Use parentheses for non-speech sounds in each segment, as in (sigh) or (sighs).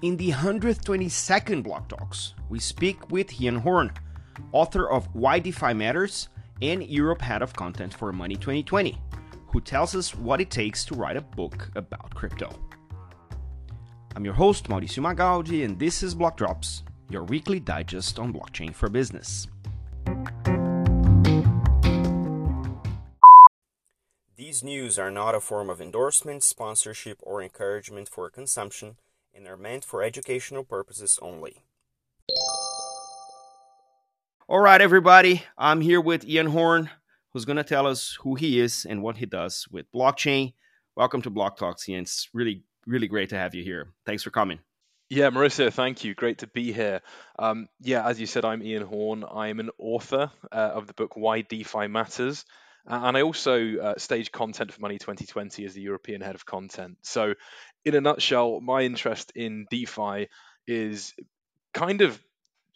In the 122nd BlockTalks, we speak with Ian Horne, author of Why DeFi Matters and Europe Head of Content for Money 2020, who tells us what it takes to write a book about crypto. I'm your host, Mauricio Magaldi, and this is Block Drops, your weekly digest on blockchain for business. These news are not a form of endorsement, sponsorship, or encouragement for consumption and are meant for educational purposes only. All right, everybody, I'm here with Ian Horne, who's going to tell us who he is and what he does with blockchain. Welcome to BlockTalks, Ian. It's really, really great to have you here. Thanks for coming. Yeah, Mauricio, thank you. Great to be here. Um, yeah, as you said, I'm Ian Horne. I'm an author uh, of the book Why DeFi Matters. And I also uh, stage content for Money 2020 as the European head of content. So, in a nutshell, my interest in DeFi is kind of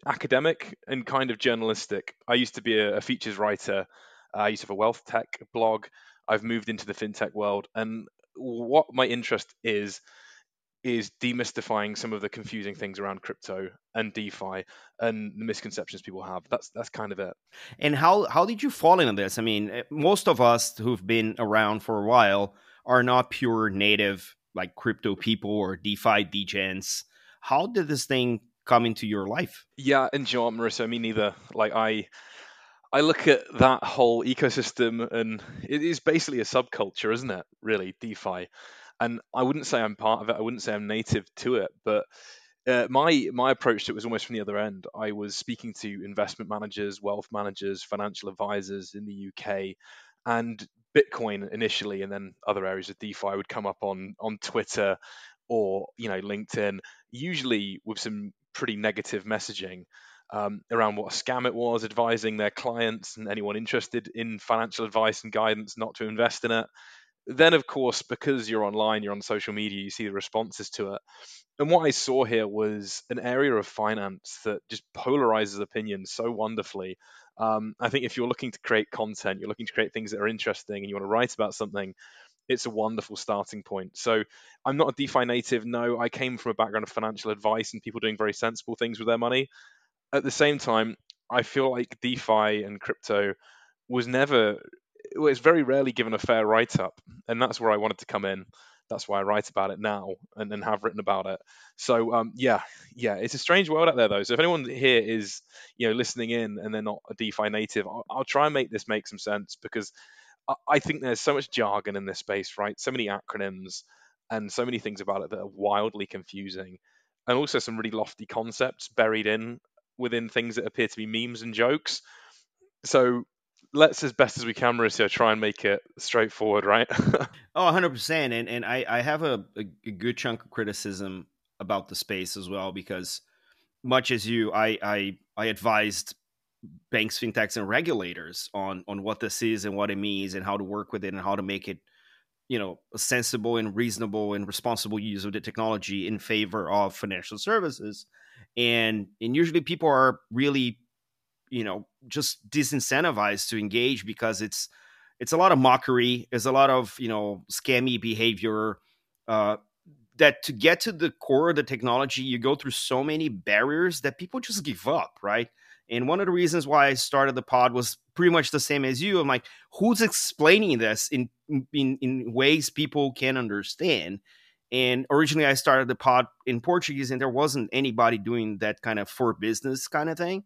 academic and kind of journalistic. I used to be a, a features writer. I used to have a wealth tech blog. I've moved into the fintech world. And what my interest is, is demystifying some of the confusing things around crypto and DeFi and the misconceptions people have. That's that's kind of it. And how how did you fall into this? I mean, eh, most of us who've been around for a while are not pure native like crypto people or DeFi degens. How did this thing come into your life? Yeah, and John Mauricio, me neither. Like I I look at that whole ecosystem and it is basically a subculture, isn't it? Really, DeFi and I wouldn't say I'm part of it. I wouldn't say I'm native to it, but uh, my my approach to it was almost from the other end. I was speaking to investment managers, wealth managers, financial advisors in the UK, and Bitcoin initially, and then other areas of DeFi would come up on on Twitter or you know LinkedIn, usually with some pretty negative messaging. Um, around what a scam it was, advising their clients and anyone interested in financial advice and guidance not to invest in it then of course because you're online you're on social media you see the responses to it. And what i saw here was an area of finance that just polarizes opinions so wonderfully. Um, i think if you're looking to create content you're looking to create things that are interesting and you want to write about something it's a wonderful starting point. So i'm not a defi native no. I came from a background of financial advice and people doing very sensible things with their money. At the same time i feel like defi and crypto was never it's very rarely given a fair write up, and that's where I wanted to come in. That's why I write about it now and then have written about it. So um, yeah, yeah, it's a strange world out there though. So if anyone here is you know listening in and they're not a DeFi native, I'll, I'll try and make this make some sense because I, I think there's so much jargon in this space, right? So many acronyms and so many things about it that are wildly confusing, and also some really lofty concepts buried in within things that appear to be memes and jokes. So let's as best as we can, Mauricio, try and make it straightforward, right? (laughs) oh, 100%. And, and I, I have a, a, good chunk of criticism about the space as well, because much as you, I, I, I advised banks, fintechs, and regulators on, on what this is and what it means and how to work with it and how to make it, you know, a sensible and reasonable and responsible use of the technology in favor of financial services. And, and usually people are really you know just disincentivized to engage because it's it's a lot of mockery there's a lot of you know scammy behavior uh, that to get to the core of the technology you go through so many barriers that people just give up right? And one of the reasons why i started the pod was pretty much the same as you. I'm like who's explaining this in in, in ways people can understand? And originally i started the pod in portuguese and there wasn't anybody doing that kind of for business kind of thing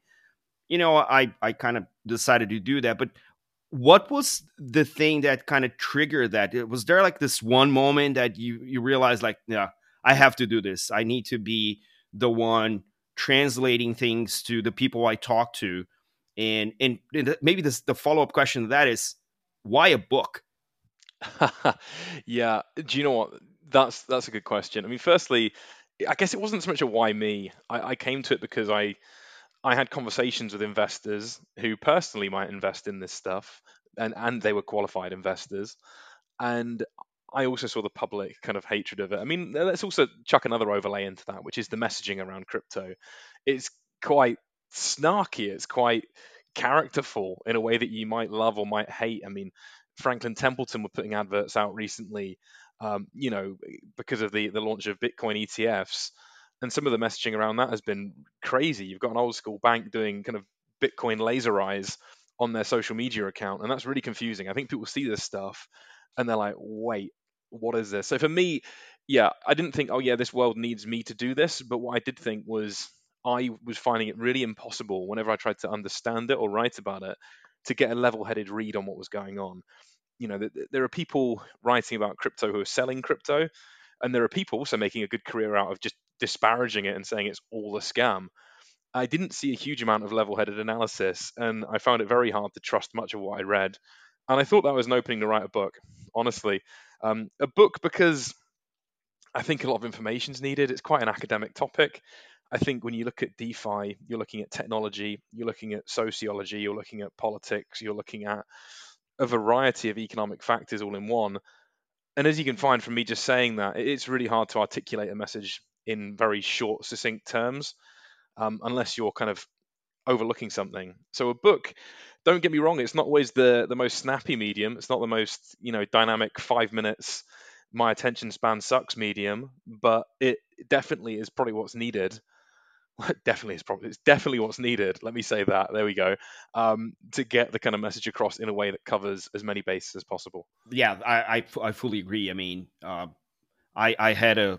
you know, I I kind of decided to do that. But what was the thing that kind of triggered that? Was there like this one moment that you you realized like, yeah, I have to do this. I need to be the one translating things to the people I talk to. And and, and maybe this the follow up question to that is why a book? (laughs) yeah, do you know what? That's that's a good question. I mean, firstly, I guess it wasn't so much a why me. I, I came to it because I I had conversations with investors who personally might invest in this stuff, and and they were qualified investors, and I also saw the public kind of hatred of it. I mean, let's also chuck another overlay into that, which is the messaging around crypto. It's quite snarky. It's quite characterful in a way that you might love or might hate. I mean, Franklin Templeton were putting adverts out recently, um, you know, because of the the launch of Bitcoin ETFs And some of the messaging around that has been crazy. You've got an old school bank doing kind of Bitcoin laser eyes on their social media account, and that's really confusing. I think people see this stuff and they're like, wait, what is this? So for me, yeah, I didn't think, oh yeah, this world needs me to do this. But what I did think was I was finding it really impossible whenever I tried to understand it or write about it to get a level-headed read on what was going on. You know, there are people writing about crypto who are selling crypto, and there are people also making a good career out of just disparaging it and saying it's all a scam. I didn't see a huge amount of level-headed analysis, and I found it very hard to trust much of what I read. And I thought that was an opening to write a book, honestly. Um, a book because I think a lot of information is needed. It's quite an academic topic. I think when you look at DeFi, you're looking at technology, you're looking at sociology, you're looking at politics, you're looking at a variety of economic factors all in one. And as you can find from me just saying that, it's really hard to articulate a message in very short, succinct terms, um, unless you're kind of overlooking something. So a book, don't get me wrong, it's not always the the most snappy medium. It's not the most you know dynamic five minutes. My attention span sucks medium, but it definitely is probably what's needed. (laughs) definitely is probably it's definitely what's needed. Let me say that. There we go. Um, to get the kind of message across in a way that covers as many bases as possible. Yeah, I I, I fully agree. I mean, uh, I I had a,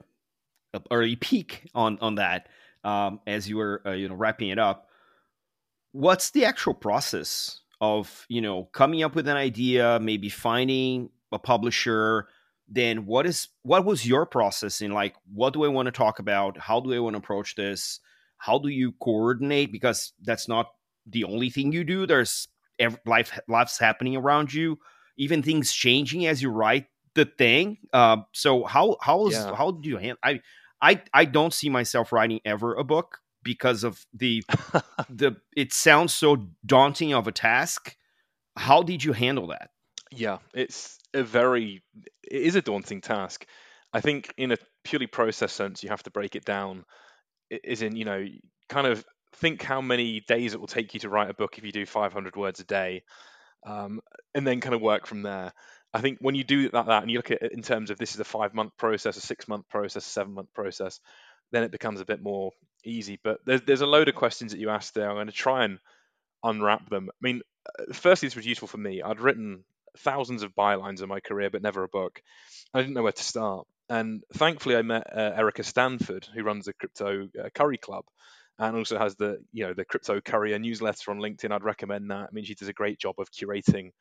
a, early peek on on that um, as you were uh, you know wrapping it up what's the actual process of you know coming up with an idea maybe finding a publisher then what is what was your process in like what do i want to talk about how do i want to approach this how do you coordinate because that's not the only thing you do there's life life's happening around you even things changing as you write the thing uh, so how how is yeah. how do you handle i i i don't see myself writing ever a book because of the (laughs) the it sounds so daunting of a task. How did you handle that? Yeah, it's a very it is a daunting task. I think in a purely process sense, you have to break it down. Is in you know kind of think how many days it will take you to write a book if you do 500 words a day, um, and then kind of work from there. I think when you do that, that and you look at it in terms of this is a five month process, a six month process, a seven month process, then it becomes a bit more easy. But there's there's a load of questions that you asked there. I'm going to try and unwrap them. I mean, uh, firstly, this was useful for me. I'd written thousands of bylines in my career, but never a book. I didn't know where to start. And thankfully, I met uh, Erica Stanford, who runs the Crypto uh, Curry Club, and also has the you know the Crypto Courier newsletter on LinkedIn. I'd recommend that. I mean, she does a great job of curating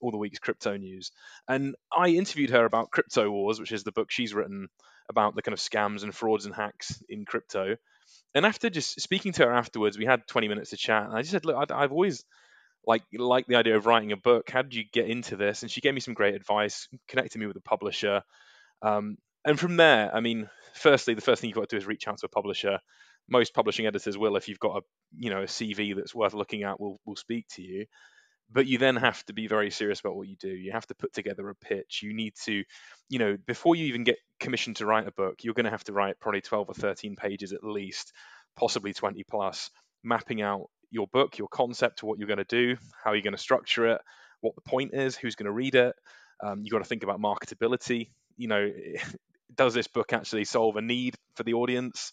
all the week's crypto news. And I interviewed her about Crypto Wars, which is the book she's written about the kind of scams and frauds and hacks in crypto. And after just speaking to her afterwards, we had 20 minutes to chat. And I just said, look, I, have always like liked the idea of writing a book. How did you get into this? And she gave me some great advice, connected me with a publisher. Um, and from there, I mean, firstly, the first thing you've got to do is reach out to a publisher. Most publishing editors will, if you've got a you know a CV that's worth looking at, will will speak to you. But you then have to be very serious about what you do. You have to put together a pitch. You need to you know before you even get commissioned to write a book you're going to have to write probably 12 or 13 pages at least possibly 20 plus mapping out your book your concept to what you're going to do how you're going to structure it what the point is who's going to read it. Um, you've got to think about marketability. You know does this book actually solve a need for the audience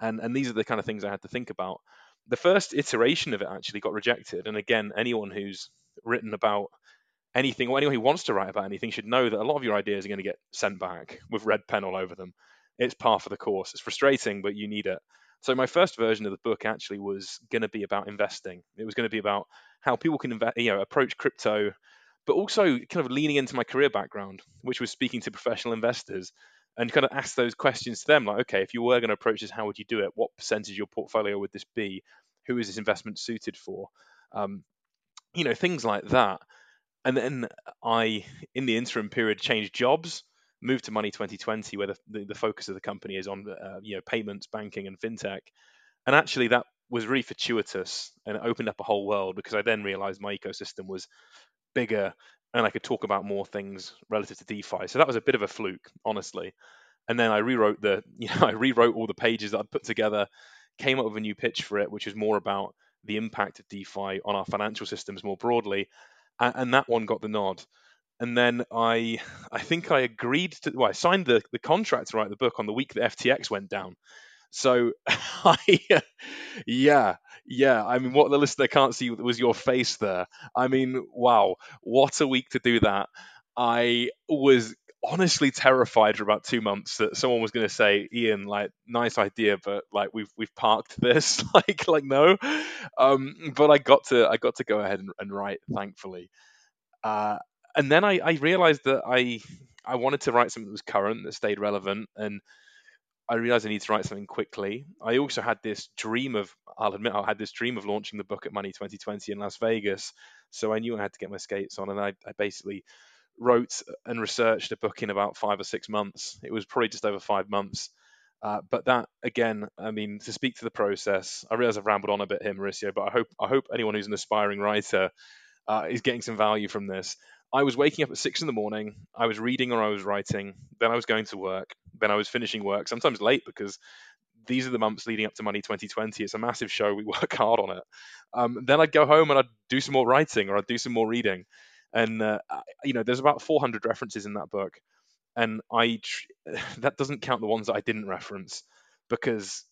and and these are the kind of things i had to think about the first iteration of it actually got rejected. And again, anyone who's written about anything or anyone who wants to write about anything should know that a lot of your ideas are going to get sent back with red pen all over them. It's par for the course. It's frustrating, but you need it. So my first version of the book actually was going to be about investing. It was going to be about how people can invest, you know, approach crypto, but also kind of leaning into my career background, which was speaking to professional investors and kind of ask those questions to them like okay if you were going to approach this how would you do it? What percentage of your portfolio would this be? Who is this investment suited for? Um, you know things like that. And then i in the interim period changed jobs moved to money 2020 where the, the, the focus of the company is on uh, you know payments banking and fintech. And actually that was really fortuitous and it opened up a whole world because i then realized my ecosystem was bigger and I could talk about more things relative to DeFi. So that was a bit of a fluke, honestly. And then I rewrote the, (laughs) you know, I rewrote all the pages that I'd put together, came up with a new pitch for it, which was more about the impact of DeFi on our financial systems more broadly, and, and that one got the nod. And then I, I think I agreed to, well, I signed the, the contract to write the book on the week that FTX went down. So, (laughs) I, yeah, yeah. I mean, what the listener can't see was your face there. I mean, wow, what a week to do that. I was honestly terrified for about two months that someone was going to say, "Ian, like, nice idea, but like, we've we've parked this." (laughs) like, like no. Um, but I got to I got to go ahead and, and write, thankfully. Uh, and then I, I realized that I I wanted to write something that was current, that stayed relevant, and I realized I need to write something quickly. I also had this dream of, I'll admit, I had this dream of launching the book at Money 2020 in Las Vegas. So I knew I had to get my skates on, and I, I basically wrote and researched a book in about five or six months. It was probably just over five months. Uh, but that again, I mean, to speak to the process, I realize I've rambled on a bit here, Mauricio, but I hope I hope anyone who's an aspiring writer uh, is getting some value from this. I was waking up at six in the morning. I was reading or I was writing. Then I was going to work. Then I was finishing work, sometimes late because these are the months leading up to Money 2020. It's a massive show. We (laughs) work hard on it. Um, then I'd go home and I'd do some more writing or I'd do some more reading. And, uh, you know, there's about 400 references in that book. And I (sighs) that doesn't count the ones that I didn't reference because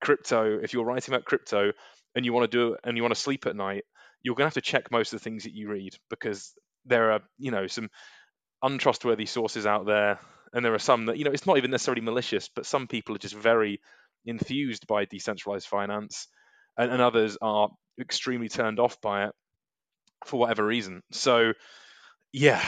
crypto, if you're writing about crypto and you want to do it and you want to sleep at night, you're going to have to check most of the things that you read because there are you know some untrustworthy sources out there, and there are some that you know it's not even necessarily malicious, but some people are just very enthused by decentralized finance, and, and others are extremely turned off by it for whatever reason. So, yeah,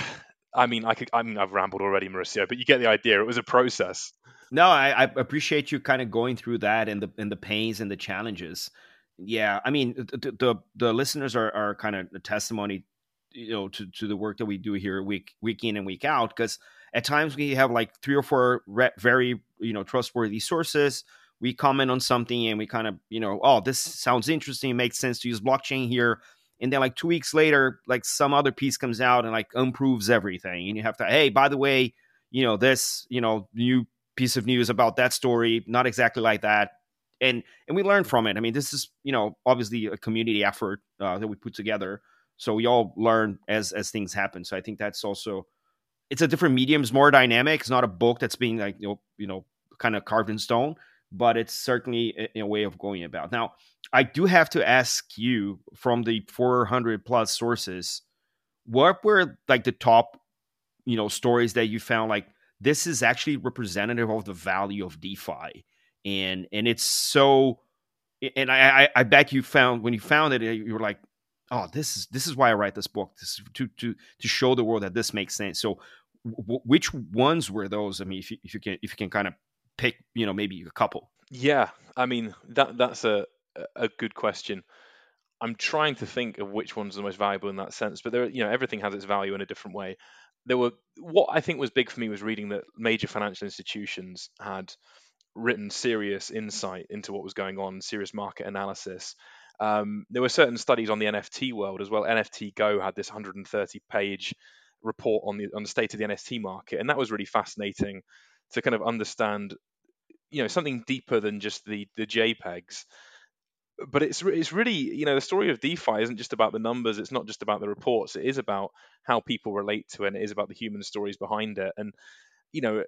I mean, I could, I mean, I've rambled already, Mauricio, but you get the idea. It was a process. No, I, I appreciate you kind of going through that and the and the pains and the challenges. Yeah, I mean, the the, the listeners are are kind of a testimony you know to, to the work that we do here week week in and week out because at times we have like three or four re- very you know trustworthy sources. We comment on something and we kind of you know oh this sounds interesting makes sense to use blockchain here. And then like two weeks later like some other piece comes out and like improves everything. And you have to hey by the way you know this you know new piece of news about that story not exactly like that. And and we learn from it. I mean this is you know obviously a community effort uh, that we put together so we all learn as as things happen. So I think that's also it's a different medium. It's more dynamic. It's not a book that's being like you know you know kind of carved in stone, but it's certainly a, a way of going about. Now I do have to ask you from the 400 plus sources, what were like the top you know stories that you found like this is actually representative of the value of DeFi, and and it's so. And I, I bet you found when you found it, you were like, oh this is this is why i write this book this to to to show the world that this makes sense. So w- which ones were those? I mean if you, if you can if you can kind of pick you know maybe a couple. Yeah i mean that that's a a good question. I'm trying to think of which one's the most valuable in that sense but there you know everything has its value in a different way. There were what i think was big for me was reading that major financial institutions had written serious insight into what was going on serious market analysis um, there were certain studies on the NFT world as well. NFT Go had this 130 page report on the on the state of the NFT market, and that was really fascinating to kind of understand, you know, something deeper than just the the JPEGs. But it's it's really you know the story of DeFi isn't just about the numbers. It's not just about the reports. It is about how people relate to it. And it is about the human stories behind it. And you know,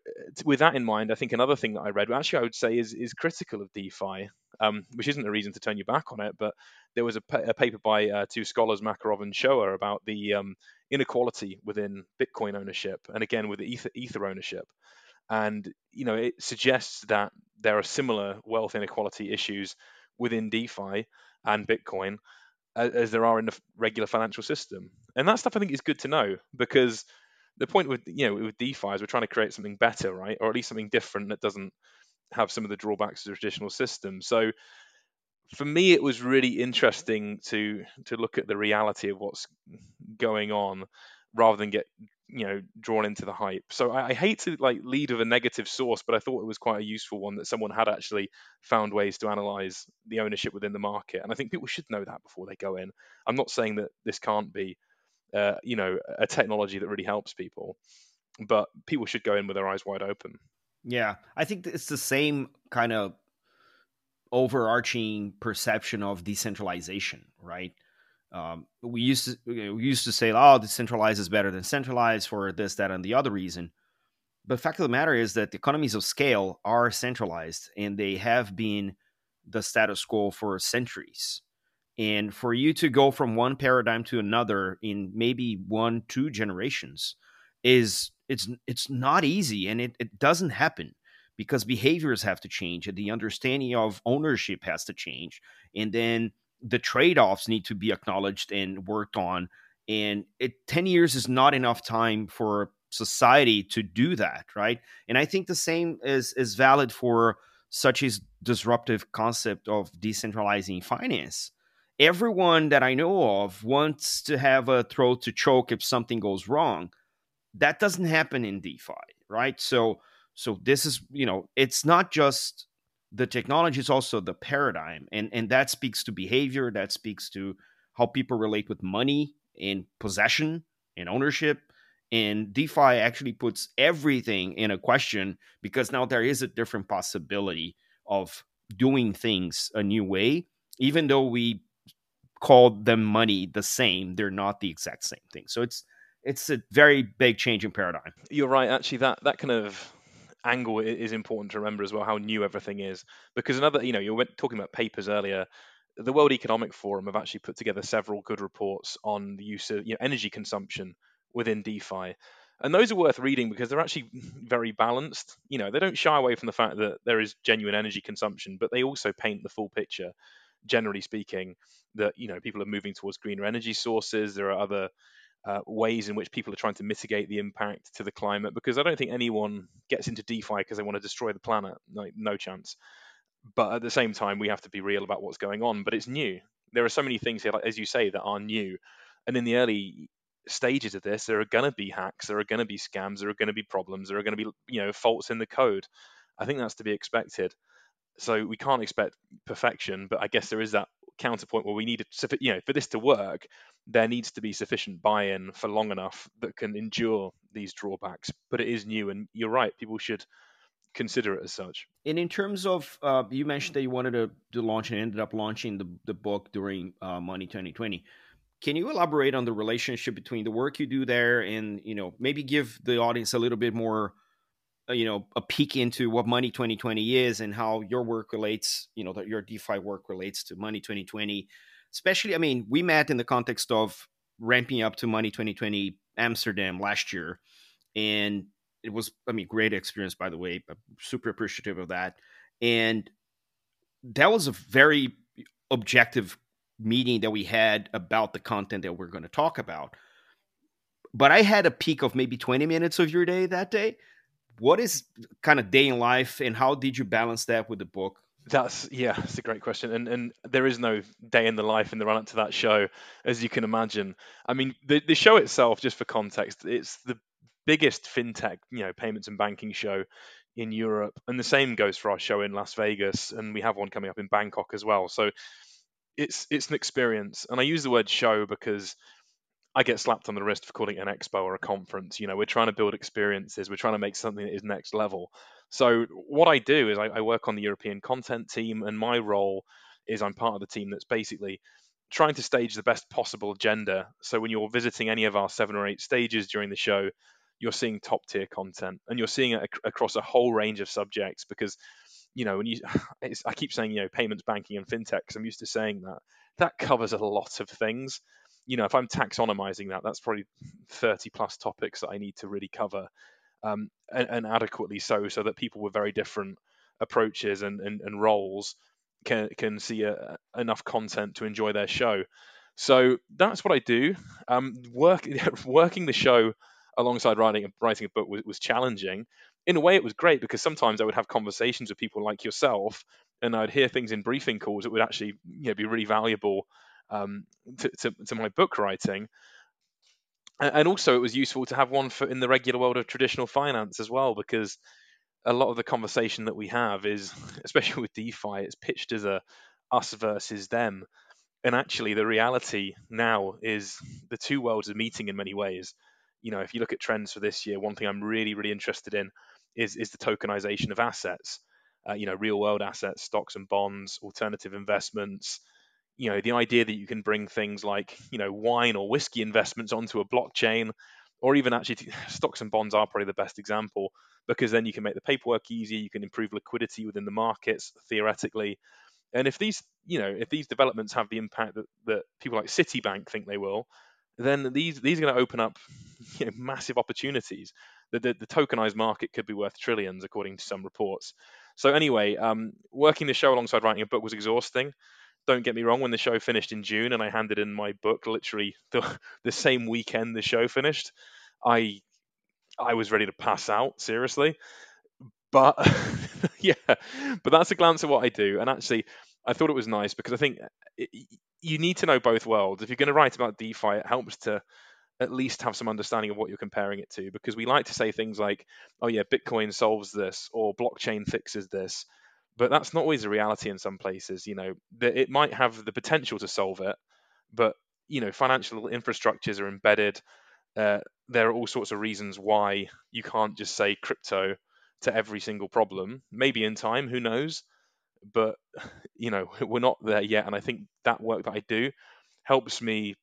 with that in mind, I think another thing that I read, actually, I would say is is critical of DeFi, um, which isn't a reason to turn you back on it. But there was a, a paper by uh, two scholars, Makarov and Schoar, about the um, inequality within Bitcoin ownership, and again with Ether, Ether ownership. And you know, it suggests that there are similar wealth inequality issues within DeFi and Bitcoin as, as there are in the regular financial system. And that stuff I think is good to know because the point with you know with DeFi is we're trying to create something better, right, or at least something different that doesn't have some of the drawbacks of the traditional system. So for me, it was really interesting to to look at the reality of what's going on rather than get you know drawn into the hype. So I, I, hate to like lead with a negative source, but I thought it was quite a useful one that someone had actually found ways to analyze the ownership within the market, and I think people should know that before they go in. I'm not saying that this can't be uh, you know a technology that really helps people but people should go in with their eyes wide open. Yeah i think it's the same kind of overarching perception of decentralization right? Um, we used to we used to say oh decentralized is better than centralized for this that and the other reason. But fact of the matter is that the economies of scale are centralized and they have been the status quo for centuries. And for you to go from one paradigm to another in maybe one, two generations is it's it's not easy and it, it doesn't happen because behaviors have to change and the understanding of ownership has to change. And then the trade-offs need to be acknowledged and worked on. And it 10 years is not enough time for society to do that, right? And I think the same is is valid for such a disruptive concept of decentralizing finance. Everyone that I know of wants to have a throat to choke if something goes wrong. That doesn't happen in DeFi, right? So so this is, you know, it's not just the technology, it's also the paradigm. And and that speaks to behavior, that speaks to how people relate with money and possession and ownership and DeFi actually puts everything in a question because now there is a different possibility of doing things a new way, even though we call them money the same, they're not the exact same thing. So it's it's a very big change in paradigm. You're right. Actually, that that kind of angle is important to remember as well. How new everything is, because another, you know, you were talking about papers earlier. The World Economic Forum have actually put together several good reports on the use of you know, energy consumption within DeFi. And those are worth reading because they're actually (laughs) very balanced. You know, they don't shy away from the fact that there is genuine energy consumption, but they also paint the full picture, generally speaking, that, you know, people are moving towards greener energy sources. There are other uh, ways in which people are trying to mitigate the impact to the climate because I don't think anyone gets into DeFi because they want to destroy the planet. No, no chance. But at the same time, we have to be real about what's going on. But it's new. There are so many things here, as you say, that are new. And in the early stages of this, there are going to be hacks, there are going to be scams, there are going to be problems, there are going to be you know faults in the code. I think that's to be expected. So we can't expect perfection, but I guess there is that counterpoint where we need to, you know, for this to work, there needs to be sufficient buy-in for long enough that can endure these drawbacks. But it is new, and you're right. People should consider it as such. And in terms of, uh, you mentioned that you wanted to, to launch and ended up launching the, the book during uh, Money 2020. Can you elaborate on the relationship between the work you do there and, you know, maybe give the audience a little bit more, Uh, you know, a peek into what Money 2020 is and how your work relates, you know, that your DeFi work relates to Money 2020? Especially, I mean, we met in the context of ramping up to Money 2020 Amsterdam last year. And it was, I mean, great experience, by the way. Super appreciative of that. And that was a very objective meeting that we had about the content that we're going to talk about. But I had a peak of maybe 20 minutes of your day that day. What is kind of day in life and how did you balance that with the book? That's yeah, it's a great question, and and there is no day in the life in the run up to that show, as you can imagine. I mean, the the show itself, just for context, it's the biggest fintech, you know, payments and banking show in Europe, and the same goes for our show in Las Vegas, and we have one coming up in Bangkok as well. So it's it's an experience, and I use the word show because I get slapped on the wrist for calling it an expo or a conference. You know, we're trying to build experiences. We're trying to make something that is next level. So what I do is I, I work on the European content team, and my role is I'm part of the team that's basically trying to stage the best possible agenda. So when you're visiting any of our seven or eight stages during the show, you're seeing top tier content, and you're seeing it ac- across a whole range of subjects because you know, when you, (sighs) I keep saying, you know, payments, banking, and fintech, I'm used to saying that. That covers a lot of things. You know, if I'm taxonomizing that, that's probably 30 plus topics that I need to really cover, um, and, and, adequately so, so that people with very different approaches and, and, and roles can can see a, enough content to enjoy their show. So that's what I do. Um, work, (laughs) working the show alongside writing writing a book was, was challenging in a way it was great because sometimes I would have conversations with people like yourself and I'd hear things in briefing calls that would actually you know, be really valuable um, to, to, to, my book writing. And also, it was useful to have one for in the regular world of traditional finance as well, because a lot of the conversation that we have is, (laughs) especially with DeFi, it's pitched as a us versus them. And actually, the reality now is the two worlds are meeting in many ways. You know, if you look at trends for this year, one thing I'm really, really interested in is is the tokenization of assets. Uh, you know, real world assets, stocks and bonds, alternative investments. You know, the idea that you can bring things like you know wine or whiskey investments onto a blockchain, or even actually (laughs) stocks and bonds are probably the best example because then you can make the paperwork easier, you can improve liquidity within the markets theoretically. And if these, you know, if these developments have the impact that, that people like Citibank think they will, then these these are going to open up (laughs) you know, massive opportunities. The, the, the, tokenized market could be worth trillions, according to some reports. So anyway, um, working the show alongside writing a book was exhausting. Don't get me wrong. When the show finished in June and I handed in my book, literally (laughs) the, the same weekend the show finished, I I was ready to pass out. Seriously, but (laughs) yeah, but that's a glance at what I do. And actually, I thought it was nice because I think eh, it, you need to know both worlds. If you're going to write about DeFi, it helps to at least have some understanding of what you're comparing it to because we like to say things like, oh, yeah, Bitcoin solves this or blockchain fixes this. But that's not always a reality in some places. You know, it might have the potential to solve it, but you know, financial infrastructures are embedded. Uh, there are all sorts of reasons why you can't just say crypto to every single problem. Maybe in time, who knows? But (laughs) you know, (laughs) we're not there yet, and I think that work that I do helps me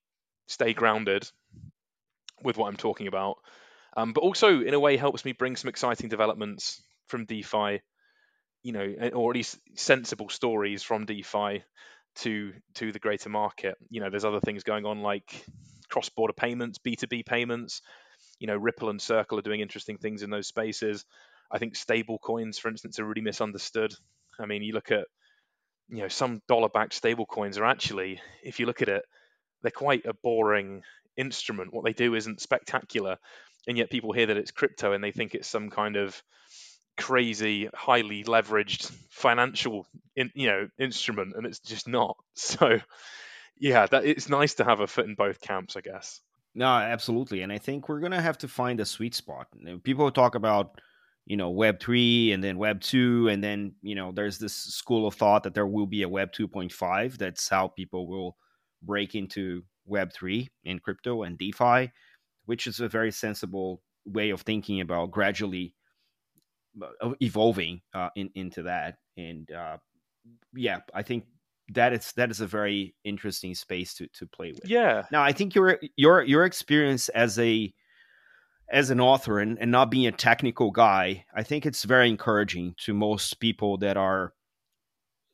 stay grounded with what I'm talking about. Um, but also, in a way, helps me bring some exciting developments from DeFi, you know, or at least sensible stories from DeFi to to the greater market. You know, there's other things going on like cross-border payments, B2B payments. You know, Ripple and Circle are doing interesting things in those spaces. I think stable coins, for instance, are really misunderstood. I mean, you look at you know some dollar-backed stable coins are actually, if you look at it, they're quite a boring instrument. What they do isn't spectacular, and yet people hear that it's crypto and they think it's some kind of crazy, highly leveraged financial, in, you know, instrument, and it's just not. (laughs) So, yeah, that it's nice to have a foot in both camps, I guess. No, absolutely, and I think we're gonna have to find a sweet spot. People talk about you know web 3 and then web 2 and then you know there's this school of thought that there will be a web 2.5 that's how people will break into Web3 in crypto and DeFi, which is a very sensible way of thinking about gradually evolving uh, in, into that. And uh, yeah, I think that is that is a very interesting space to to play with. Yeah. Now, I think your your your experience as a as an author and, and not being a technical guy, I think it's very encouraging to most people that are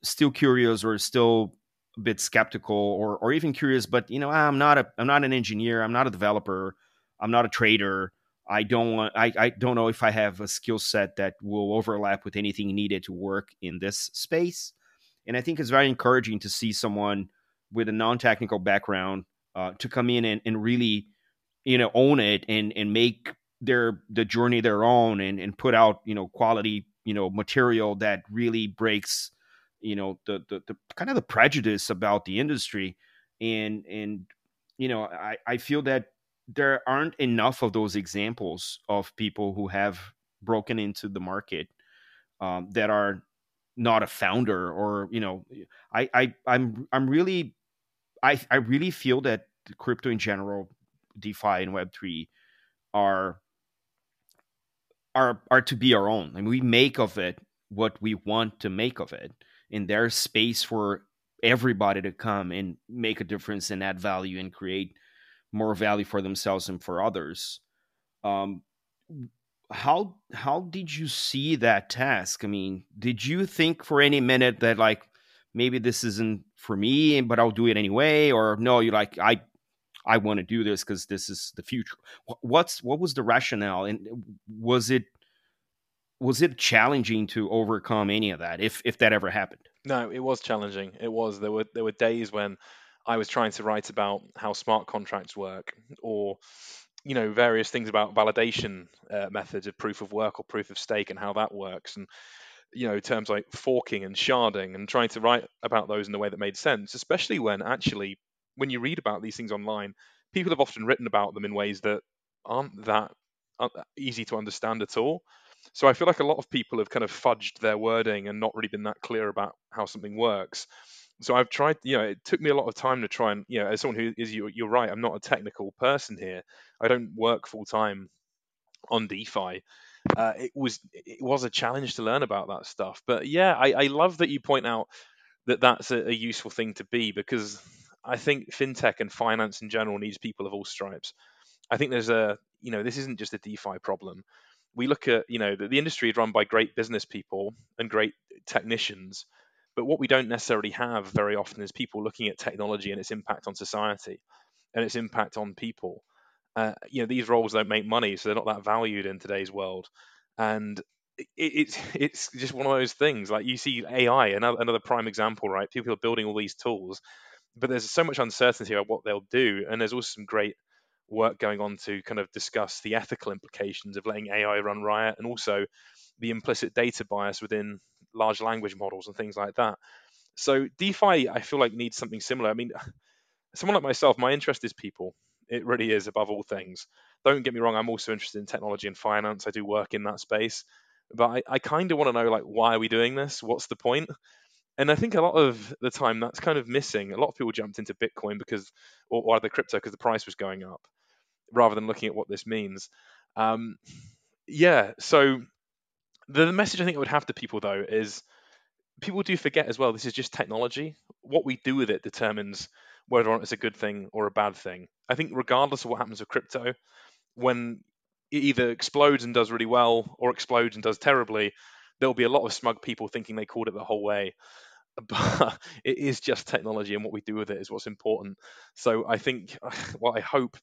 still curious or still a bit skeptical or or even curious, but you know, I'm not a I'm not an engineer, I'm not a developer, I'm not a trader. I don't want I, I don't know if I have a skill set that will overlap with anything needed to work in this space. And I think it's very encouraging to see someone with a non-technical background uh, to come in and, and really, you know, own it and and make their the journey their own and, and put out, you know, quality, you know, material that really breaks you know the, the, the kind of the prejudice about the industry and and you know I, I feel that there aren't enough of those examples of people who have broken into the market um, that are not a founder or you know I, I i'm i'm really i i really feel that crypto in general defi and web3 are are are to be our own. I and mean, we make of it what we want to make of it. And there's space for everybody to come and make a difference and add value and create more value for themselves and for others. Um, how how did you see that task? I mean, did you think for any minute that like maybe this isn't for me, but I'll do it anyway, or no? You're like I I want to do this because this is the future. What's what was the rationale, and was it was it challenging to overcome any of that if if that ever happened no it was challenging it was there were there were days when i was trying to write about how smart contracts work or you know various things about validation uh, methods of proof of work or proof of stake and how that works and you know terms like forking and sharding and trying to write about those in a way that made sense especially when actually when you read about these things online people have often written about them in ways that aren't that easy to understand at all so I feel like a lot of people have kind of fudged their wording and not really been that clear about how something works. So I've tried, you know, it took me a lot of time to try and, you know, as someone who is, you, you're right, I'm not a technical person here. I don't work full time on DeFi. Uh, it was it was a challenge to learn about that stuff. But yeah, I, I love that you point out that that's a, a, useful thing to be because I think fintech and finance in general needs people of all stripes. I think there's a you know, this isn't just a DeFi problem. We look at, you know, the, the industry is run by great business people and great technicians, but what we don't necessarily have very often is people looking at technology and its impact on society and its impact on people. Uh, you know, these roles don't make money, so they're not that valued in today's world. And it, it's (laughs) it's just one of those things. Like you see AI, another another prime example, right? People are building all these tools, but there's so much uncertainty about what they'll do, and there's also some great work going on to kind of discuss the ethical implications of letting AI run riot, and also the implicit data bias within large language models and things like that. So DeFi, I feel like needs something similar. I mean, (sighs) someone like myself, my interest is people. It really is above all things. Don't get me wrong, I'm also interested in technology and finance. I do work in that space but I, I kind of want to know like why are we doing this? What's the point? And I think a lot of the time that's kind of missing. A lot of people jumped into Bitcoin because, or, or other crypto because the price was going up, rather than looking at what this means. Um, yeah, so the message I think I would have to people though is people do forget as well. This is just technology. What we do with it determines whether or not it's a good thing or a bad thing. I think regardless of what happens with crypto, when it either explodes and does really well or explodes and does terribly, there'll be a lot of smug people thinking they called it the whole way. (laughs) But it is just technology, and what we do with it is what's important. So I think, (sighs) well, I hope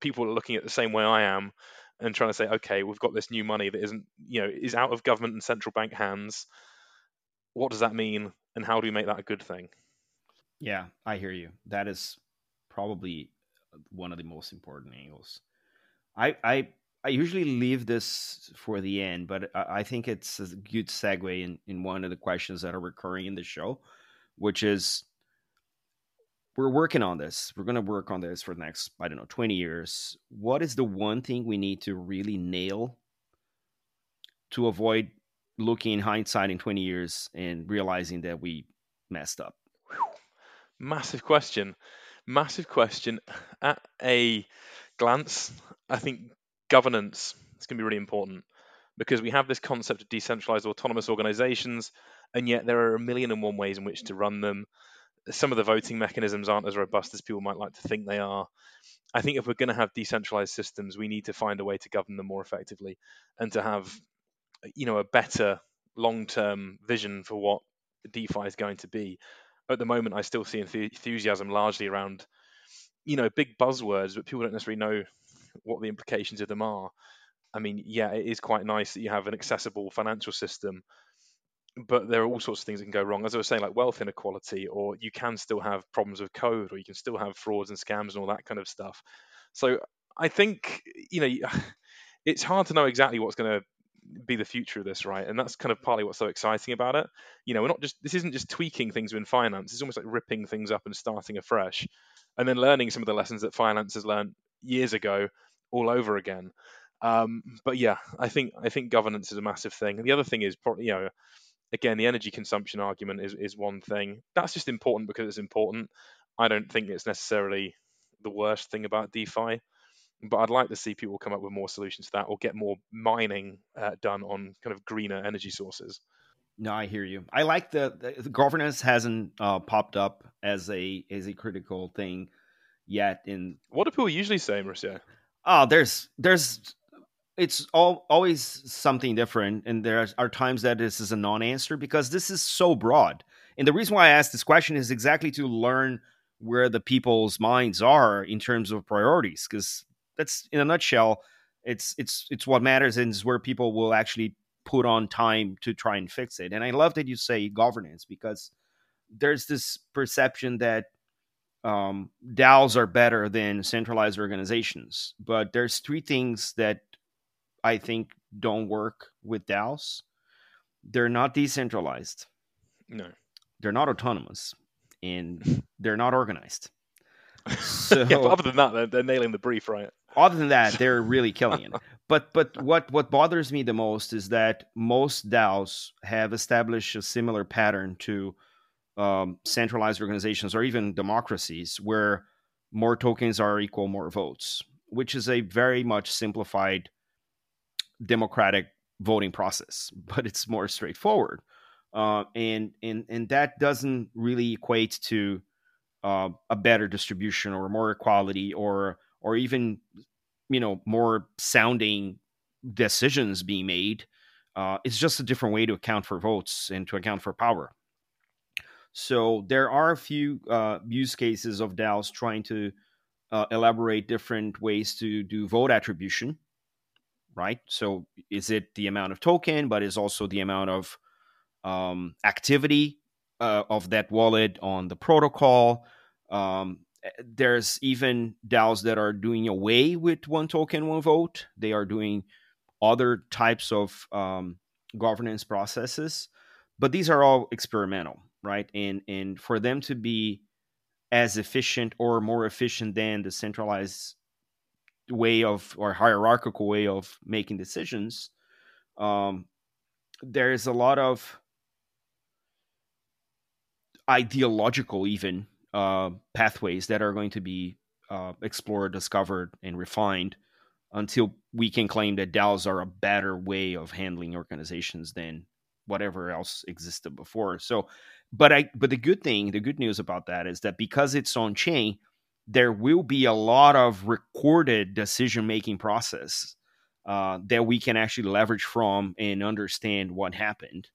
people are looking at the same way I am and trying to say, okay, we've got this new money that isn't, you know, is out of government and central bank hands. What does that mean, and how do we make that a good thing? Yeah, I hear you. That is probably one of the most important angles. I I I usually leave this for the end, but I, I think it's a good segue in, in one of the questions that are recurring in the show, which is we're working on this. We're going to work on this for the next, I don't know, 20 years. What is the one thing we need to really nail to avoid looking in hindsight in 20 years and realizing that we messed up? Massive question. Massive question. At a glance, I think governance is going to be really important because we have this concept of decentralized autonomous organizations, and yet there are a million and one ways in which to run them. Some of the voting mechanisms aren't as robust as people might like to think they are. I think if we're going to have decentralized systems, we need to find a way to govern them more effectively and to have, you know, a better long-term vision for what DeFi is going to be. At the moment, I still see enthusiasm largely around, you know, big buzzwords, but people don't necessarily know what the implications of them are. I mean, yeah, it is quite nice that you have an accessible financial system, but there are all sorts of things that can go wrong. As I was saying, like wealth inequality, or you can still have problems with code, or you can still have frauds and scams and all that kind of stuff. So I think, you know, (sighs) it's hard to know exactly what's going to be the future of this, right? And that's kind of partly what's so exciting about it. You know, we're not just this isn't just tweaking things in finance. It's almost like ripping things up and starting afresh, and then learning some of the lessons that finance has learned years ago all over again. Um, but yeah, I think I think governance is a massive thing. And the other thing is probably you know again the energy consumption argument is is one thing that's just important because it's important. I don't think it's necessarily the worst thing about DeFi, but I'd like to see people come up with more solutions to that or get more mining uh, done on kind of greener energy sources. No, I hear you. I like the, the governance hasn't uh, popped up as a as a critical thing yet. In what do people usually say, Mauricio? oh there's there's it's all always something different and there are times that this is a non-answer because this is so broad. And the reason why i asked this question is exactly to learn where the people's minds are in terms of priorities because that's in a nutshell it's it's it's what matters and it's where people will actually put on time to try and fix it. And i love that you say governance because there's this perception that um, DAOs are better than centralized organizations, but there's three things that I think don't work with DAOs. They're not decentralized. No. They're not autonomous, and (laughs) they're not organized. So, (laughs) yeah, but other than that, they're, they're nailing the brief, right? Other than that, they're (laughs) really killing it. But but what what bothers me the most is that most DAOs have established a similar pattern to um, centralized organizations or even democracies where more tokens are equal more votes, which is a very much simplified democratic voting process, (laughs) but it's more straightforward. Uh, and and and that doesn't really equate to uh, a better distribution or more equality or or even you know more sounding decisions being made. Uh, it's just a different way to account for votes and to account for power. So there are a few uh, use cases of DAOs trying to uh, elaborate different ways to do vote attribution, right? So is it the amount of token, but is also the amount of um, activity uh, of that wallet on the protocol? Um, eh, there's even DAOs that are doing away with one token, one vote. They are doing other types of um, governance processes, but these are all experimental, right? And and for them to be as efficient or more efficient than the centralized way of or hierarchical way of making decisions, um, there is a lot of ideological even uh, pathways that are going to be uh, explored, discovered, and refined until we can claim that DAOs are a better way of handling organizations than whatever else existed before. So, but I, but the good thing, the good news about that is that because it's on chain, there will be a lot of recorded decision making process uh, that we can actually leverage from and understand what happened,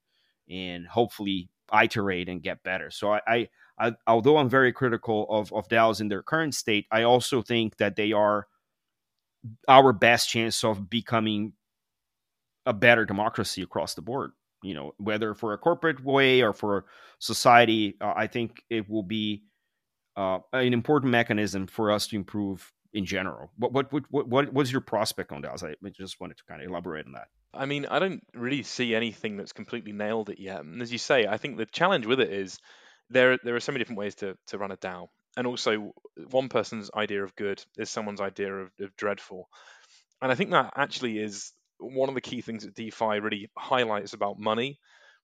and hopefully iterate and get better. So I, I, I although I'm very critical of of DAOs in their current state, I also think that they are our best chance of becoming a better democracy across the board. You know, whether for a corporate way or for society, uh, I think it will be uh, an important mechanism for us to improve in general. What what what what what's your prospect on that? I just wanted to kind of elaborate on that. I mean, I don't really see anything that's completely nailed it yet. And as you say, I think the challenge with it is there there are so many different ways to to run a DAO and also one person's idea of good is someone's idea of, of dreadful and i think that actually is one of the key things that defi really highlights about money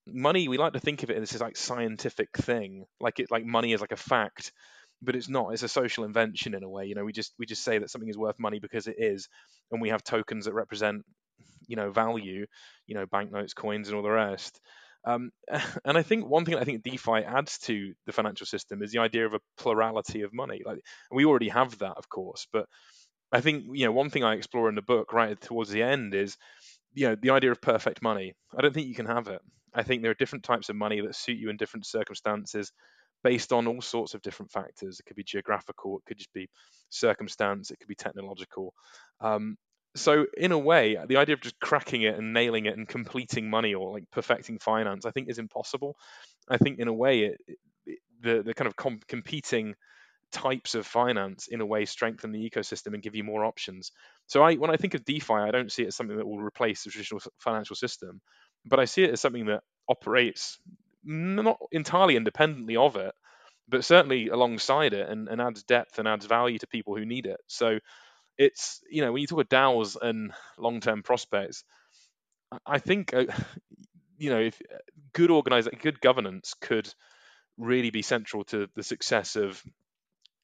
money we like to think of it as this like scientific thing like it like money is like a fact but it's not it's a social invention in a way you know we just we just say that something is worth money because it is and we have tokens that represent you know value you know banknotes coins and all the rest um, (laughs) and I think one thing I think DeFi adds to the financial system is the idea of a plurality of money. Like we already have that, of course, but I think you know one thing I explore in the book right towards the end is you know the idea of perfect money. I don't think you can have it. I think there are different types of money that suit you in different circumstances based on all sorts of different factors. It could be geographical, it could just be circumstance, it could be technological. Um, so in a way the idea of just cracking it and nailing it and completing money or like perfecting finance i think is impossible i think in a way it, it, the the kind of com- competing types of finance in a way strengthen the ecosystem and give you more options so i when i think of defi i don't see it as something that will replace the traditional financial system but i see it as something that operates not entirely independently of it but certainly alongside it and, and adds depth and adds value to people who need it so it's you know when you talk about DAOs and long-term prospects, I think uh, you know if uh, good organization, good governance could really be central to the success of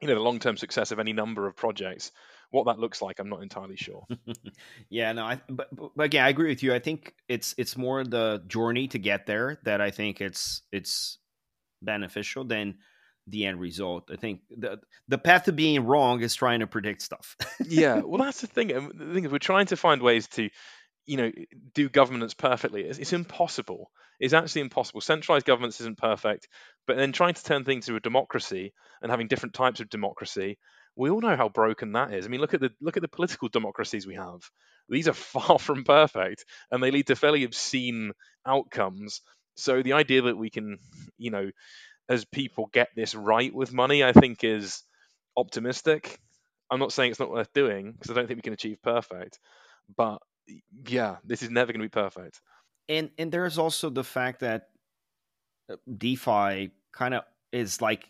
you know the long-term success of any number of projects. What that looks like, I'm not entirely sure. (laughs) yeah, no, I, but, but again, I agree with you. I think it's it's more the journey to get there that I think it's it's beneficial than the end result. I think the the path to being wrong is trying to predict stuff. (laughs) yeah, well, that's the thing. The thing is, we're trying to find ways to, you know, do governance perfectly. It's, it's impossible. It's actually impossible. Centralized governance isn't perfect, but then trying to turn things into a democracy and having different types of democracy, we all know how broken that is. I mean, look at the look at the political (laughs) democracies we have. These are far from perfect, and they lead to fairly obscene outcomes. So the idea that we can, you know, as people get this right with money, I think is optimistic. I'm not saying it's not worth doing because I don't think we can achieve perfect, but yeah, this is never going to be perfect. And and there's also the fact that uh, DeFi kind of is like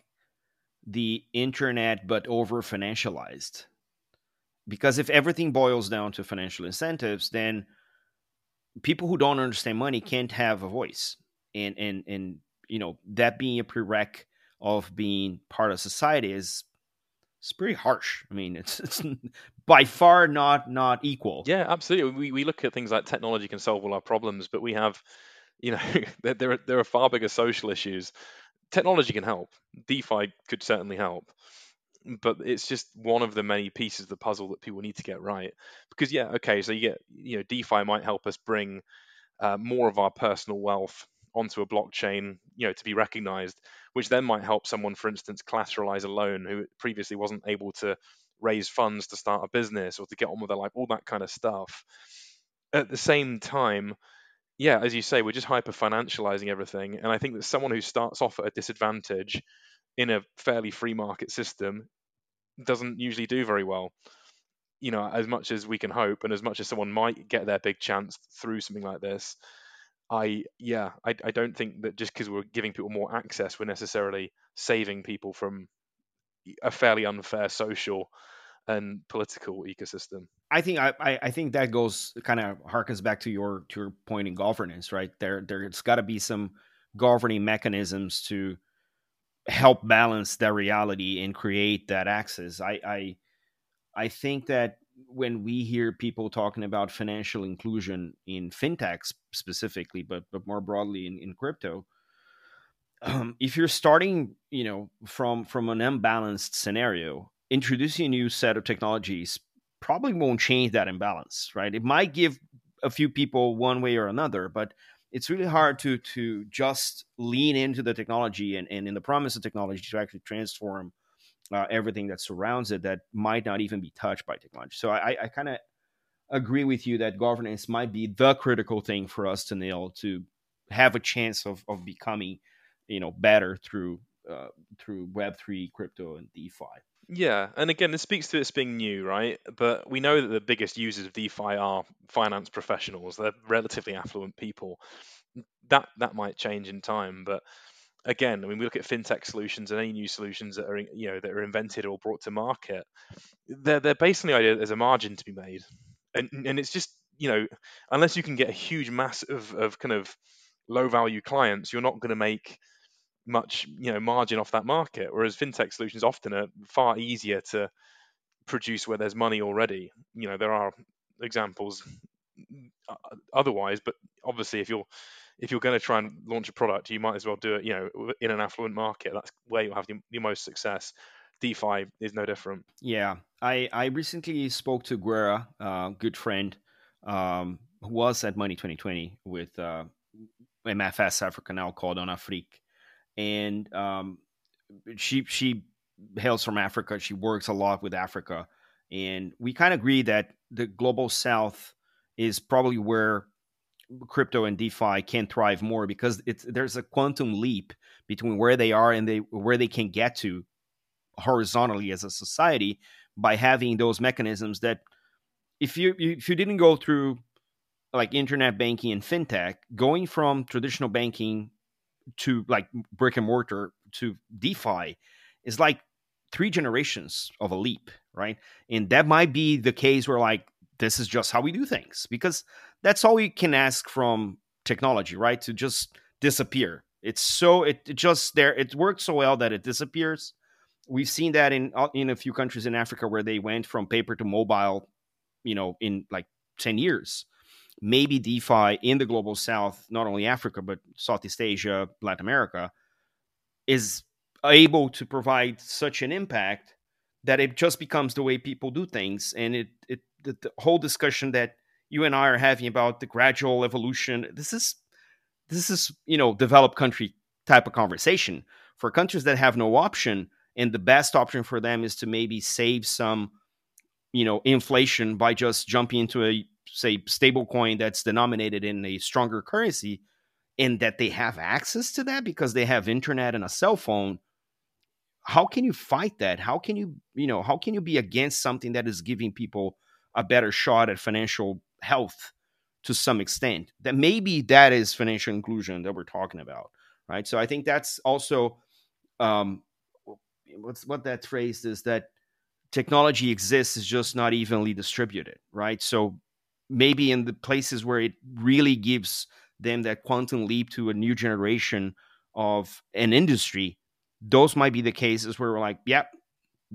the internet but over financialized. Because if everything boils down to financial incentives, then people who don't understand money can't have a voice. And and and you know that being a prereq of being part of society is it's pretty harsh. I mean, it's (laughs) it's by far not not equal. Yeah, absolutely. We we look at things like technology can solve all our problems, but we have, you know, (laughs) there there are, there are far bigger social issues. Technology can help. DeFi could certainly help, but it's just one of the many pieces of the puzzle that people need to get right. Because yeah, okay, so you get you know DeFi might help us bring uh, more of our personal wealth onto a blockchain, you know, to be recognized, which then might help someone, for instance, collateralize a loan who previously wasn't able to raise funds to start a business or to get on with their life, all that kind of stuff. At the same time, yeah, as you say, we're just hyper financializing everything. And I think that someone who starts off at a disadvantage in a fairly free market system doesn't usually do very well. You know, as much as we can hope, and as much as someone might get their big chance through something like this, I yeah, I, I don't think that just because we're giving people more access, we're necessarily saving people from a fairly unfair social and political ecosystem. I think I, I think that goes kind of harkens back to your to your point in governance, right? There there's got to be some governing mechanisms to help balance that reality and create that access. I I I think that when we hear people talking about financial inclusion in fintechs specifically, but but more broadly in, in crypto, um, (clears throat) if you're starting, you know, from from an unbalanced scenario, introducing a new set of technologies probably won't change that imbalance, right? It might give a few people one way or another, but it's really hard to to just lean into the technology and, and in the promise of technology to actually transform uh, everything that surrounds it that might not even be touched by technology. So I, I kind of agree with you that governance might be the critical thing for us to nail to have a chance of, of becoming you know better through uh, through Web three, crypto, and DeFi. Yeah, and again, this speaks to it being new, right? But we know that the biggest users of DeFi are finance professionals. They're relatively affluent people. That that might change in time, but again, I mean, we look at fintech solutions and any new solutions that are you know that are invented or brought to market. They're they're based on the idea that there's a margin to be made, and and it's just you know unless you can get a huge mass of of kind of low value clients, you're not going to make much you know margin off that market. Whereas fintech solutions often are far easier to produce where there's money already. You know there are examples uh, otherwise, but obviously if you're if you're going to try and launch a product, you might as well do it you know in an affluent market. That's where you'll have the most success. DeFi is no different. Yeah, I I recently spoke to Guerra, a uh, good friend, um, who was at Money20/20 with uh, MFS Africa now called Onafriq, and um, she she hails from Africa. She works a lot with Africa, and we kind of agree that the global South is probably where crypto and DeFi can thrive more because it's there's a quantum leap between where they are and they where they can get to horizontally as a society by having those mechanisms that if you if you didn't go through like internet banking and fintech going from traditional banking to like brick and mortar to DeFi is like three generations of a leap, right? And that might be the case where like this is just how we do things because that's all we can ask from technology, right? To just disappear. It's so it, it just there it works so well that it disappears. We've seen that in uh, in a few countries in Africa where they went from paper to mobile, you know, in like 10 years maybe DeFi in the global south, not only Africa, but Southeast Asia, Latin America, is able to provide such an impact that it just becomes the way people do things. And it, it the, the whole discussion that you and I are having about the gradual evolution, this is this is, you know, developed country type of conversation. For countries that have no option, and the best option for them is to maybe save some, you know, inflation by just jumping into a say stable coin that's denominated in a stronger currency and that they have access to that because they have internet and a cell phone how can you fight that? How can you you know how can you be against something that is giving people a better shot at financial health to some extent? That maybe that is financial inclusion that we're talking about right? So i think that's also um what's what that phrase is that technology exists is just not evenly distributed right? So maybe in the places where it really gives them that quantum leap to a new generation of an industry, those might be the cases where we're like, yep,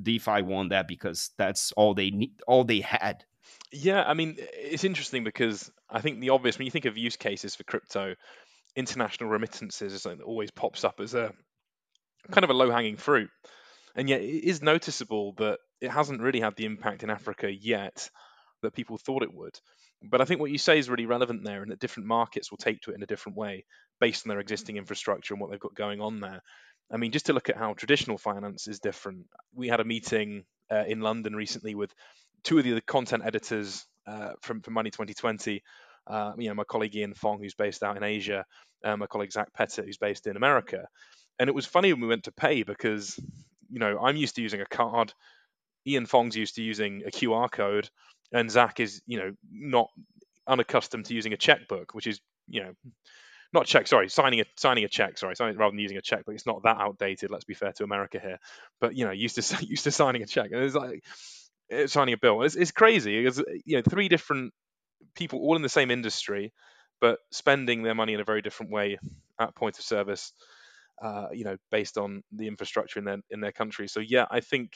DeFi won that because that's all they need, all they had. Yeah, I mean, it's interesting because I think the obvious when you think of use cases for crypto, international remittances is something that always pops up as a kind of a low hanging fruit. And yet, it is noticeable that it hasn't really had the impact in Africa yet that people thought it would. But I think what you say is really relevant there, and that different markets will take to it in a different way based on their existing infrastructure and what they've got going on there. I mean, just to look at how traditional finance is different, we had a meeting uh, in London recently with two of the content editors uh, from, from Money20/20. Uh, you know, my colleague Ian Fong, who's based out in Asia, and my colleague Zach Pettit, who's based in America. And it was funny when we went to pay because, you know, I'm used to using a card. Ian Fong's used to using a QR code, and Zach is, you know, not unaccustomed to using a checkbook, which is, you know, not check. Sorry, signing a signing a check. Sorry, signing, rather than using a check, but it's not that outdated. Let's be fair to America here. But you know, used to (laughs) used to signing a check, and it's like it's signing a bill. It's, it's crazy. It's you know three different people all in the same industry, but spending their money in a very different way at point of service. Uh, you know, based on the infrastructure in their in their country. So yeah, I think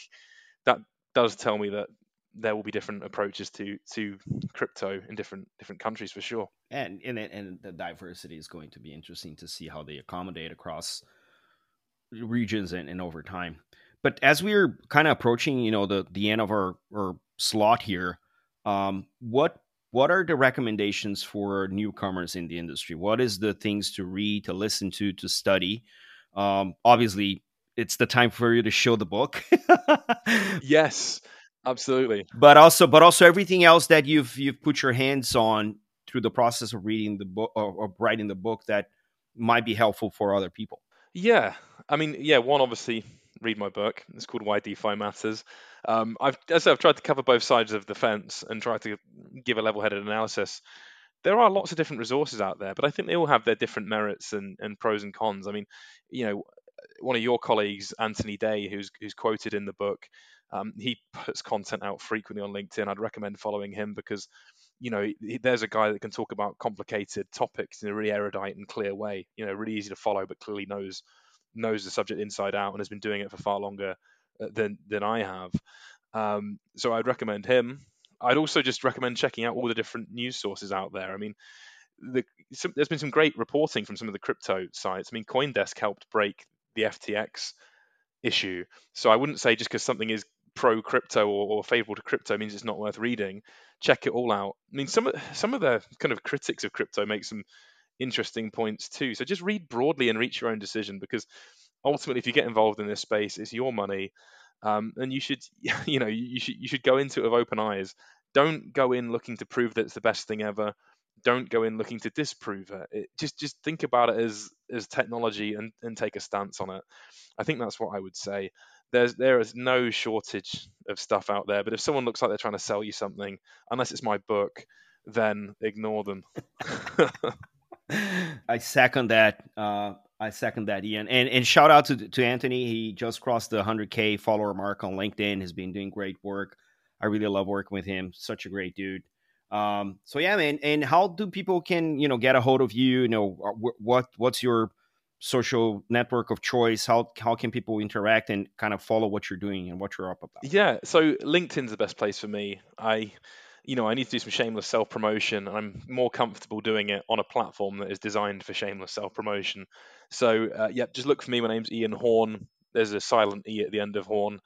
that does tell me that there will be different approaches to to crypto in different different countries for sure. And and and the diversity is going to be interesting to see how they accommodate across regions and, and over time. But as we're kind of approaching, you know, the the end of our, our slot here, um, what what are the recommendations for newcomers in the industry? What is the things to read, to listen to, to study? Um, obviously, it's the time for you to show the book. (laughs) yes, Absolutely. But also, but also everything else that you've you've put your hands on through the process of reading the book or, or writing the book that might be helpful for other people. Yeah, I mean, yeah. One, obviously, read my book. It's called Why DeFi Matters. Um, I've, as I've tried to cover both sides of the fence and try to give a level-headed analysis. There are lots of different resources out there, but I think they all have their different merits and, and pros and cons. I mean, you know, one of your colleagues, Anthony Day, who's who's quoted in the book, um, he puts content out frequently on LinkedIn. I'd recommend following him because, you know, he, there's a guy that can talk about complicated topics in a really erudite and clear way. You know, really easy to follow, but clearly knows knows the subject inside out and has been doing it for far longer uh, than than I have. Um, so I'd recommend him. I'd also just recommend checking out all the different news sources out there. I mean, the, some, there's been some great reporting from some of the crypto sites. I mean, CoinDesk helped break the FTX issue. So I wouldn't say just because something is pro crypto or, or favorable to crypto means it's not worth reading. Check it all out. I mean, some of some of the kind of critics of crypto make some interesting points too. So just read broadly and reach your own decision because ultimately, if you get involved in this space, it's your money, um, and you should (laughs) you know you should you should go into it with open eyes. Don't go in looking to prove that it's the best thing ever. Don't go in looking to disprove it. it just just think about it as as technology and, and take a stance on it. I think that's what I would say there's there is no shortage of stuff out there. But if someone looks like they're trying to sell you something, unless it's my book, then ignore them. (laughs) I second that. Uh, I second that, Ian. And and shout out to to Anthony. He just crossed the 100k follower mark on LinkedIn. Has been doing great work. I really love working with him. Such a great dude. Um, so yeah, man. And how do people can you know get a hold of you? You know uh, what what's your social network of choice? How how can people interact and kind of follow what you're doing and what you're up about? Yeah so linkedin's the best place for me. I you know i need to do some shameless self promotion i'm more comfortable doing it on a platform that is designed for shameless self promotion so uh, yeah just look for me. My name's Ian Horne. There's a silent e at the end of Horne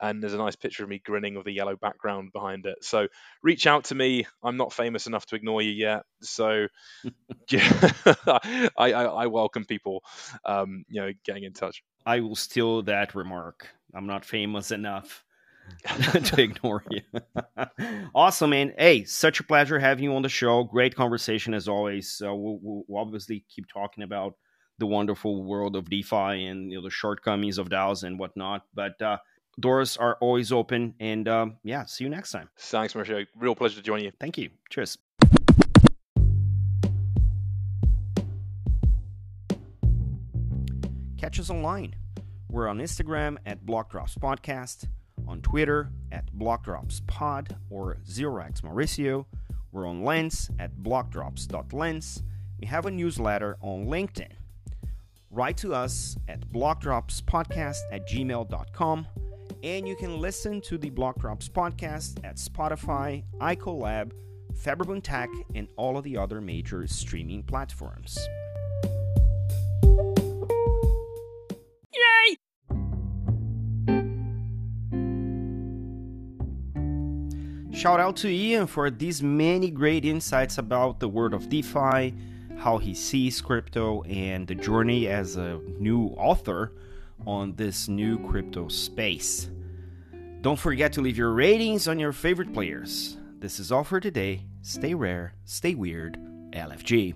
and there's a nice picture of me grinning with a yellow background behind it. So reach out to me. I'm not famous enough to ignore you yet, so (laughs) yeah, (laughs) I, I, I, welcome people, um, you know, getting in touch. I will steal that remark. I'm not famous enough (laughs) to ignore you. awesome, man. Hey, such a pleasure having you on the show. Great conversation as always. So we'll, we'll obviously keep talking about the wonderful world of DeFi and you know the shortcomings of DAOs and whatnot. But uh, doors are always open. And um, yeah, see you next time. Thanks, Mauricio. Real pleasure to join you. Thank you. Cheers. Catch us online. We're on Instagram at Blockdrops Podcast, on Twitter at BlockdropsPod or Zerox Mauricio. We're on Lens at blockdrops.lens. We have a newsletter on LinkedIn. Write to us at blockdropspodcast at gmail.com and you can listen to the Blockdrops podcast at Spotify, Icolab, Fabriboom Tech, and all of the other major streaming platforms. Yay! Shout out to Ian for these many great insights about the world of DeFi, how he sees crypto, and the journey as a new author on this new crypto space. Don't forget to leave your ratings on your favorite players. This is all for today. Stay rare, stay weird, LFG.